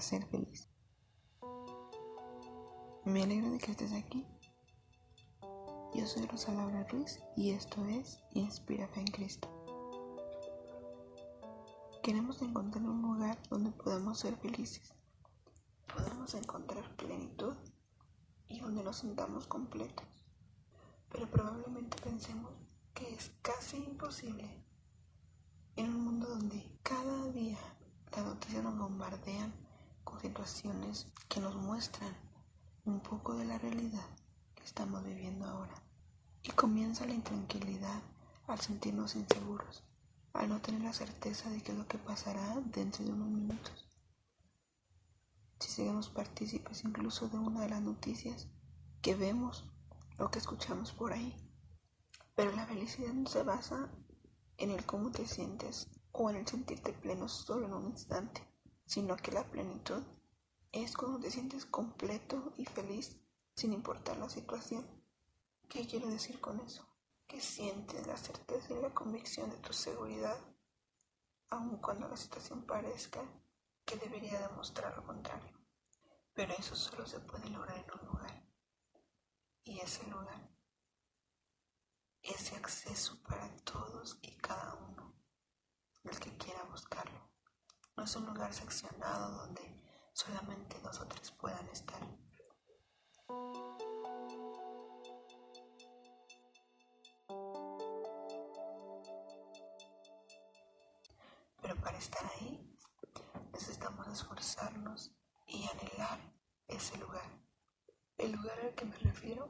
ser feliz. Me alegra de que estés aquí. Yo soy Rosa Laura Ruiz y esto es Inspira Fe en Cristo. Queremos encontrar un lugar donde podamos ser felices, podemos encontrar plenitud y donde nos sintamos completos. Pero probablemente pensemos que es casi imposible en un mundo donde cada día las noticias nos bombardean con situaciones que nos muestran un poco de la realidad que estamos viviendo ahora. Y comienza la intranquilidad al sentirnos inseguros, al no tener la certeza de qué es lo que pasará dentro de unos minutos. Si seguimos partícipes incluso de una de las noticias que vemos o que escuchamos por ahí. Pero la felicidad no se basa en el cómo te sientes o en el sentirte pleno solo en un instante, sino que la plenitud es cuando te sientes completo y feliz sin importar la situación. ¿Qué quiero decir con eso? Que sientes la certeza y la convicción de tu seguridad, aun cuando la situación parezca que debería demostrar lo contrario. Pero eso solo se puede lograr en un lugar. Y ese lugar, ese acceso para todos y cada uno el que quiera buscarlo. No es un lugar seccionado donde solamente nosotros puedan estar. Pero para estar ahí necesitamos esforzarnos y anhelar ese lugar. El lugar al que me refiero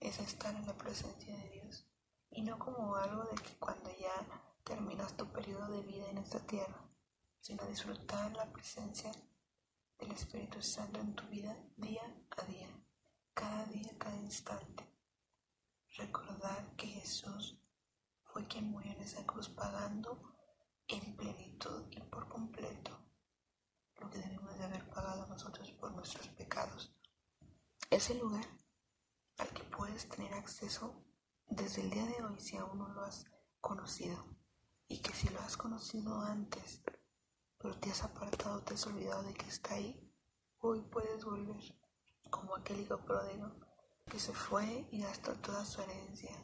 es estar en la presencia de Dios y no como algo de que cuando ya terminas tu periodo de vida en esta tierra, sino disfrutar la presencia del Espíritu Santo en tu vida día a día, cada día, cada instante. Recordar que Jesús fue quien murió en esa cruz pagando en plenitud y por completo lo que debemos de haber pagado nosotros por nuestros pecados. Ese lugar al que puedes tener acceso desde el día de hoy si aún no lo has conocido y que si lo has conocido antes, pero te has apartado, te has olvidado de que está ahí, hoy puedes volver, como aquel hijo pródigo que se fue y gastó toda su herencia,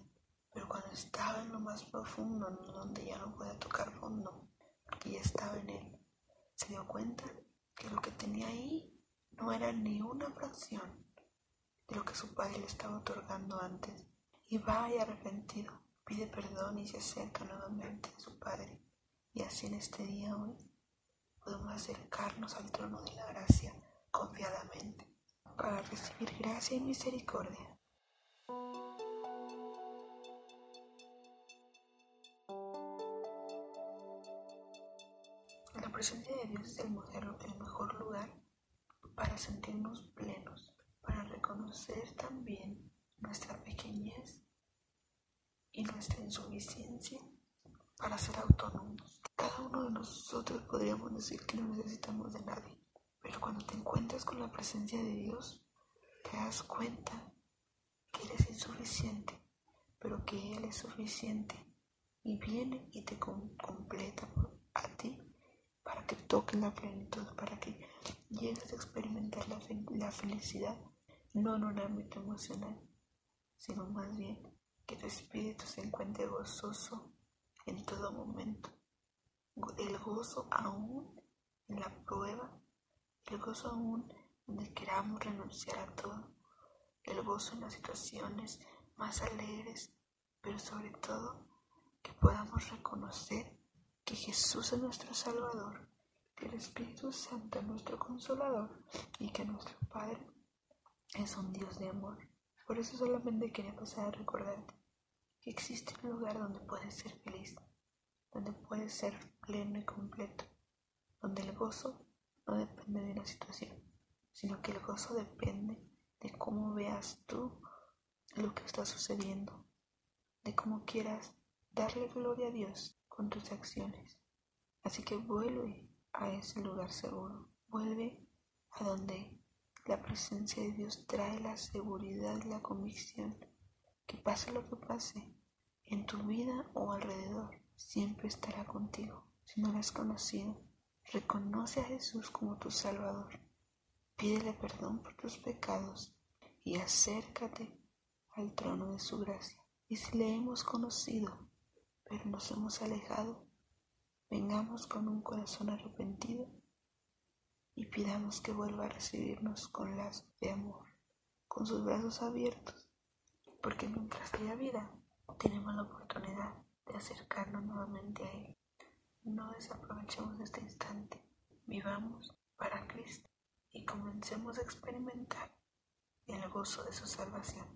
pero cuando estaba en lo más profundo, donde ya no podía tocar fondo, porque ya estaba en él, se dio cuenta que lo que tenía ahí no era ni una fracción de lo que su padre le estaba otorgando antes, y vaya arrepentido pide perdón y se acerca nuevamente a su Padre. Y así en este día hoy podemos acercarnos al trono de la gracia confiadamente para recibir gracia y misericordia. La presencia de Dios es el, el mejor lugar para sentirnos plenos, para reconocer también nuestra pequeñez y nuestra insuficiencia para ser autónomos. Cada uno de nosotros podríamos decir que no necesitamos de nadie, pero cuando te encuentras con la presencia de Dios, te das cuenta que eres insuficiente, pero que Él es suficiente y viene y te completa a ti para que toques la plenitud, para que llegues a experimentar la, la felicidad, no en un ámbito emocional, sino más bien que tu espíritu se encuentre gozoso en todo momento. El gozo aún en la prueba, el gozo aún donde queramos renunciar a todo, el gozo en las situaciones más alegres, pero sobre todo que podamos reconocer que Jesús es nuestro Salvador, que el Espíritu Santo es nuestro Consolador y que nuestro Padre es un Dios de amor. Por eso solamente quería pasar a recordarte que existe un lugar donde puedes ser feliz, donde puedes ser pleno y completo, donde el gozo no depende de la situación, sino que el gozo depende de cómo veas tú lo que está sucediendo, de cómo quieras darle gloria a Dios con tus acciones. Así que vuelve a ese lugar seguro, vuelve a donde la presencia de Dios trae la seguridad y la convicción que pase lo que pase en tu vida o alrededor, siempre estará contigo. Si no lo has conocido, Reconoce a Jesús como tu Salvador. Pídele perdón por tus pecados y acércate al trono de su gracia. Y si le hemos conocido, pero nos hemos alejado, vengamos con un corazón arrepentido y pidamos que vuelva a recibirnos con lazos de amor, con sus brazos abiertos, porque mientras haya vida, tenemos la oportunidad de acercarnos nuevamente a Él. No desaprovechemos este instante, vivamos para Cristo y comencemos a experimentar el gozo de su salvación.